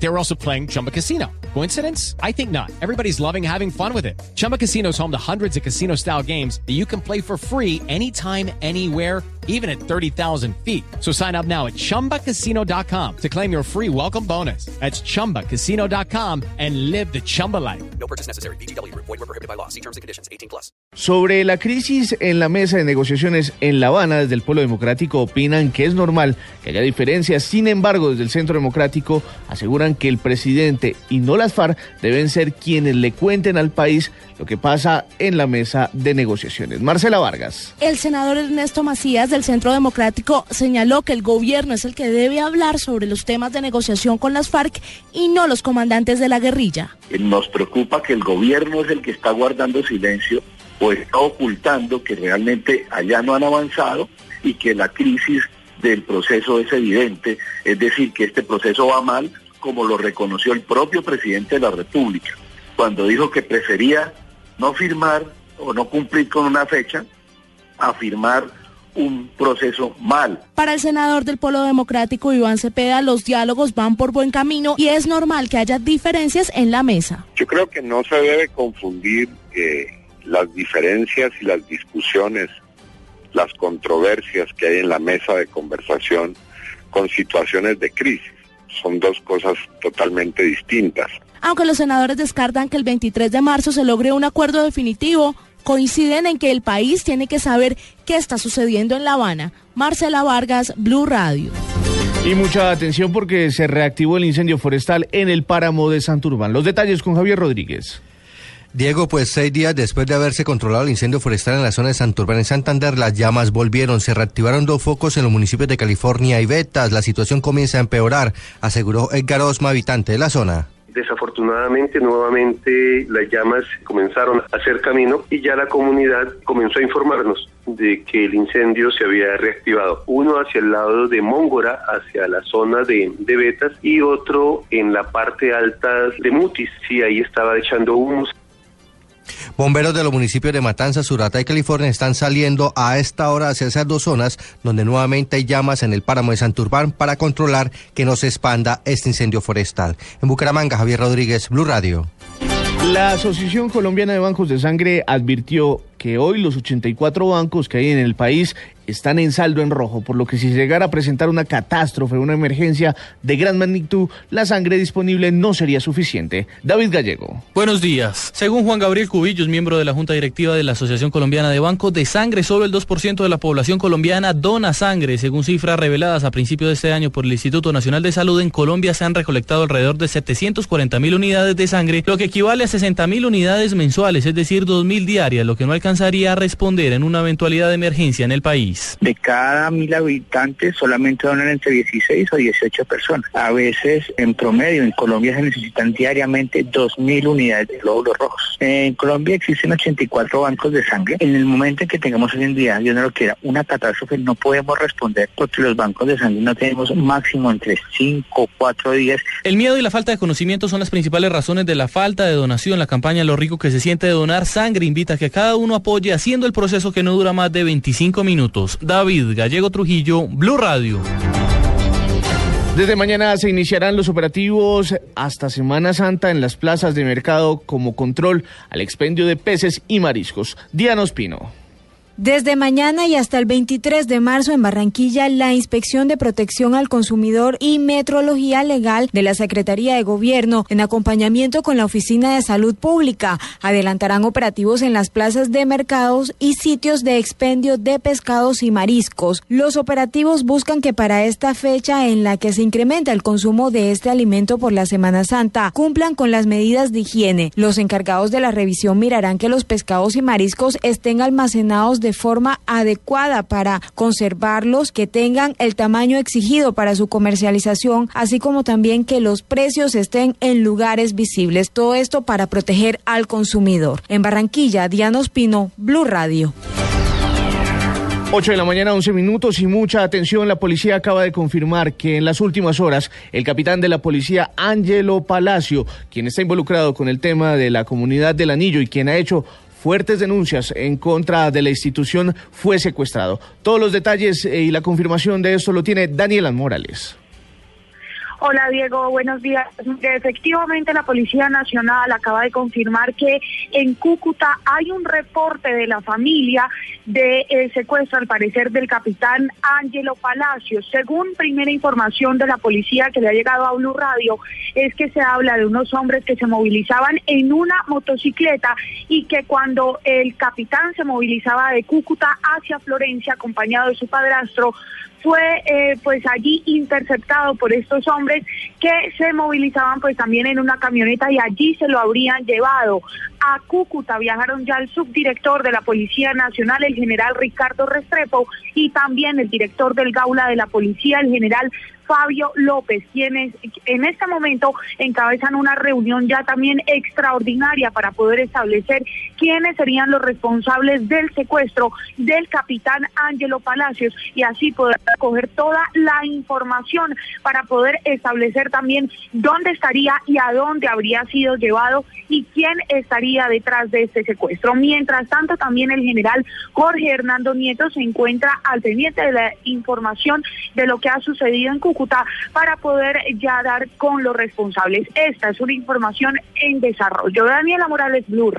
They were also playing Chumba Casino. Coincidence? I think not. Everybody's loving having fun with it. Chumba Casino is home to hundreds of casino style games that you can play for free anytime, anywhere, even at 30,000 feet. So sign up now at chumbacasino.com to claim your free welcome bonus. That's chumbacasino.com and live the Chumba life. No purchase necessary. BGW. Void were prohibited by law. See terms and conditions. 18 plus. Sobre la crisis en la mesa de negociaciones en La Habana, desde el Pueblo Democrático opinan que es normal que haya diferencias. Sin embargo, desde el Centro Democrático aseguran que el presidente y no las FARC deben ser quienes le cuenten al país lo que pasa en la mesa de negociaciones. Marcela Vargas. El senador Ernesto Macías del Centro Democrático señaló que el gobierno es el que debe hablar sobre los temas de negociación con las FARC y no los comandantes de la guerrilla. Nos preocupa que el gobierno es el que está guardando silencio o está ocultando que realmente allá no han avanzado y que la crisis del proceso es evidente, es decir, que este proceso va mal, como lo reconoció el propio presidente de la República, cuando dijo que prefería no firmar o no cumplir con una fecha a firmar un proceso mal. Para el senador del Polo Democrático, Iván Cepeda, los diálogos van por buen camino y es normal que haya diferencias en la mesa. Yo creo que no se debe confundir eh, las diferencias y las discusiones, las controversias que hay en la mesa de conversación con situaciones de crisis. Son dos cosas totalmente distintas. Aunque los senadores descartan que el 23 de marzo se logre un acuerdo definitivo, coinciden en que el país tiene que saber qué está sucediendo en La Habana. Marcela Vargas, Blue Radio. Y mucha atención porque se reactivó el incendio forestal en el páramo de Santurbán. Los detalles con Javier Rodríguez. Diego, pues seis días después de haberse controlado el incendio forestal en la zona de Santurbán, en Santander, las llamas volvieron. Se reactivaron dos focos en los municipios de California y Betas. La situación comienza a empeorar, aseguró Edgar Osma, habitante de la zona. Desafortunadamente, nuevamente las llamas comenzaron a hacer camino y ya la comunidad comenzó a informarnos de que el incendio se había reactivado. Uno hacia el lado de Móngora, hacia la zona de, de Betas, y otro en la parte alta de Mutis. Sí, ahí estaba echando humos. Bomberos de los municipios de Matanzas, Surata y California están saliendo a esta hora hacia esas dos zonas donde nuevamente hay llamas en el páramo de Santurbán para controlar que no se expanda este incendio forestal. En Bucaramanga, Javier Rodríguez, Blue Radio. La Asociación Colombiana de Bancos de Sangre advirtió que hoy los 84 bancos que hay en el país están en saldo en rojo, por lo que si llegara a presentar una catástrofe, una emergencia de gran magnitud, la sangre disponible no sería suficiente. David Gallego. Buenos días. Según Juan Gabriel Cubillos, miembro de la Junta Directiva de la Asociación Colombiana de Bancos de Sangre, solo el 2% de la población colombiana dona sangre. Según cifras reveladas a principios de este año por el Instituto Nacional de Salud, en Colombia se han recolectado alrededor de 740 mil unidades de sangre, lo que equivale a 60 mil unidades mensuales, es decir, 2 mil diarias, lo que no alcanzaría a responder en una eventualidad de emergencia en el país. De cada mil habitantes solamente donan entre 16 o 18 personas. A veces, en promedio, en Colombia se necesitan diariamente 2.000 unidades de glóbulos rojos. En Colombia existen 84 bancos de sangre. En el momento en que tengamos hoy en día, Dios no lo quiera, una catástrofe, no podemos responder porque los bancos de sangre no tenemos máximo entre 5 o 4 días. El miedo y la falta de conocimiento son las principales razones de la falta de donación. La campaña Lo Rico que se siente de donar sangre invita a que cada uno apoye haciendo el proceso que no dura más de 25 minutos. David Gallego Trujillo, Blue Radio. Desde mañana se iniciarán los operativos hasta Semana Santa en las plazas de mercado como control al expendio de peces y mariscos. Diana Ospino. Desde mañana y hasta el 23 de marzo en Barranquilla, la Inspección de Protección al Consumidor y Metrología Legal de la Secretaría de Gobierno, en acompañamiento con la Oficina de Salud Pública, adelantarán operativos en las plazas de mercados y sitios de expendio de pescados y mariscos. Los operativos buscan que para esta fecha en la que se incrementa el consumo de este alimento por la Semana Santa, cumplan con las medidas de higiene. Los encargados de la revisión mirarán que los pescados y mariscos estén almacenados de de forma adecuada para conservarlos, que tengan el tamaño exigido para su comercialización, así como también que los precios estén en lugares visibles. Todo esto para proteger al consumidor. En Barranquilla, Diana Ospino, Blue Radio. 8 de la mañana, 11 minutos y mucha atención. La policía acaba de confirmar que en las últimas horas el capitán de la policía, Angelo Palacio, quien está involucrado con el tema de la comunidad del anillo y quien ha hecho fuertes denuncias en contra de la institución, fue secuestrado. Todos los detalles eh, y la confirmación de esto lo tiene Daniela Morales. Hola Diego, buenos días. Efectivamente la Policía Nacional acaba de confirmar que en Cúcuta hay un reporte de la familia de eh, secuestro al parecer del capitán Ángelo Palacios. Según primera información de la policía que le ha llegado a Blue Radio, es que se habla de unos hombres que se movilizaban en una motocicleta y que cuando el capitán se movilizaba de Cúcuta hacia Florencia acompañado de su padrastro, fue eh, pues allí interceptado por estos hombres que se movilizaban pues también en una camioneta y allí se lo habrían llevado a Cúcuta. Viajaron ya el subdirector de la Policía Nacional, el general Ricardo Restrepo, y también el director del Gaula de la Policía, el general Fabio López, quienes en este momento encabezan una reunión ya también extraordinaria para poder establecer quiénes serían los responsables del secuestro del capitán Ángelo Palacios y así poder recoger toda la información para poder establecer también dónde estaría y a dónde habría sido llevado y quién estaría detrás de este secuestro. Mientras tanto, también el general Jorge Hernando Nieto se encuentra al pendiente de la información de lo que ha sucedido en Cúcuta para poder ya dar con los responsables. Esta es una información en desarrollo. Daniela Morales, Blue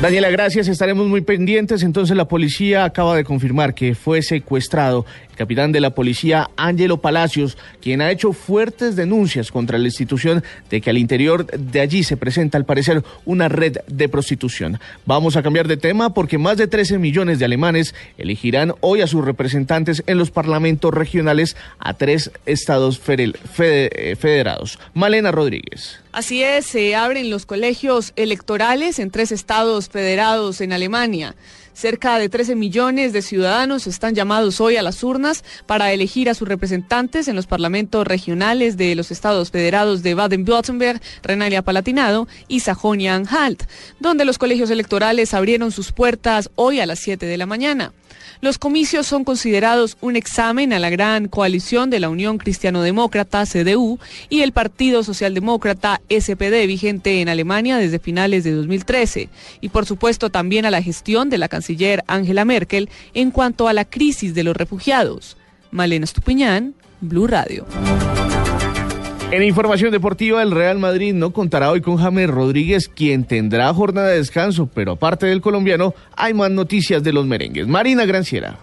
Daniela, gracias. Estaremos muy pendientes. Entonces, la policía acaba de confirmar que fue secuestrado capitán de la policía, Ángelo Palacios, quien ha hecho fuertes denuncias contra la institución de que al interior de allí se presenta, al parecer, una red de prostitución. Vamos a cambiar de tema porque más de 13 millones de alemanes elegirán hoy a sus representantes en los parlamentos regionales a tres estados federados. Malena Rodríguez. Así es, se abren los colegios electorales en tres estados federados en Alemania. Cerca de 13 millones de ciudadanos están llamados hoy a las urnas para elegir a sus representantes en los parlamentos regionales de los estados federados de Baden-Württemberg, Renania-Palatinado y Sajonia-Anhalt, donde los colegios electorales abrieron sus puertas hoy a las 7 de la mañana. Los comicios son considerados un examen a la gran coalición de la Unión Cristiano-Demócrata, CDU, y el Partido Socialdemócrata, SPD, vigente en Alemania desde finales de 2013, y por supuesto también a la gestión de la canciller Angela Merkel en cuanto a la crisis de los refugiados. Malena Estupiñán, Blue Radio. En información deportiva, el Real Madrid no contará hoy con James Rodríguez, quien tendrá jornada de descanso, pero aparte del colombiano, hay más noticias de los merengues. Marina Granciera.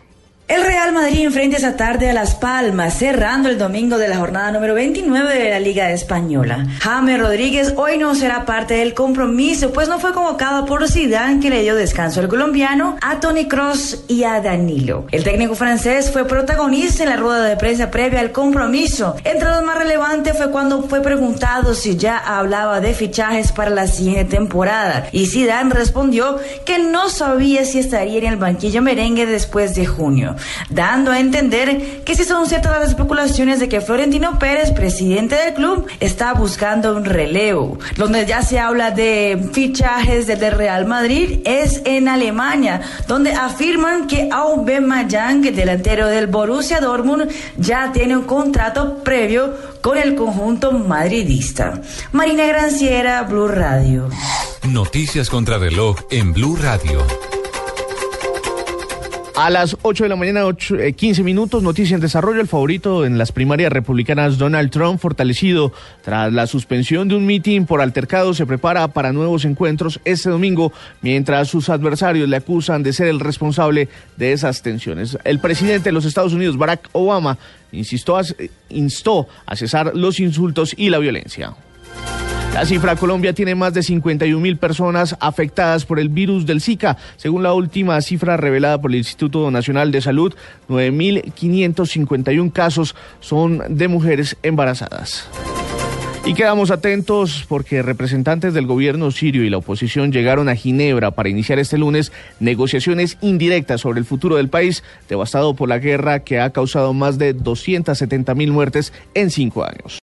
El Real Madrid enfrenta esa tarde a Las Palmas, cerrando el domingo de la jornada número 29 de la Liga Española. James Rodríguez hoy no será parte del compromiso, pues no fue convocado por Zidane, que le dio descanso al colombiano, a Tony Cross y a Danilo. El técnico francés fue protagonista en la rueda de prensa previa al compromiso. Entre los más relevantes fue cuando fue preguntado si ya hablaba de fichajes para la siguiente temporada, y Zidane respondió que no sabía si estaría en el banquillo merengue después de junio dando a entender que si son ciertas las especulaciones de que Florentino Pérez, presidente del club, está buscando un relevo. Donde ya se habla de fichajes desde Real Madrid es en Alemania, donde afirman que Aubameyang, delantero del Borussia Dortmund, ya tiene un contrato previo con el conjunto madridista. Marina Granciera, Blue Radio. Noticias contra reloj en Blue Radio. A las 8 de la mañana, 8, 15 eh, minutos, noticia en desarrollo. El favorito en las primarias republicanas, Donald Trump, fortalecido tras la suspensión de un mitin por altercado, se prepara para nuevos encuentros este domingo, mientras sus adversarios le acusan de ser el responsable de esas tensiones. El presidente de los Estados Unidos, Barack Obama, instó a cesar los insultos y la violencia. La cifra Colombia tiene más de 51 mil personas afectadas por el virus del Zika. Según la última cifra revelada por el Instituto Nacional de Salud, 9.551 casos son de mujeres embarazadas. Y quedamos atentos porque representantes del gobierno sirio y la oposición llegaron a Ginebra para iniciar este lunes negociaciones indirectas sobre el futuro del país, devastado por la guerra que ha causado más de 270 mil muertes en cinco años.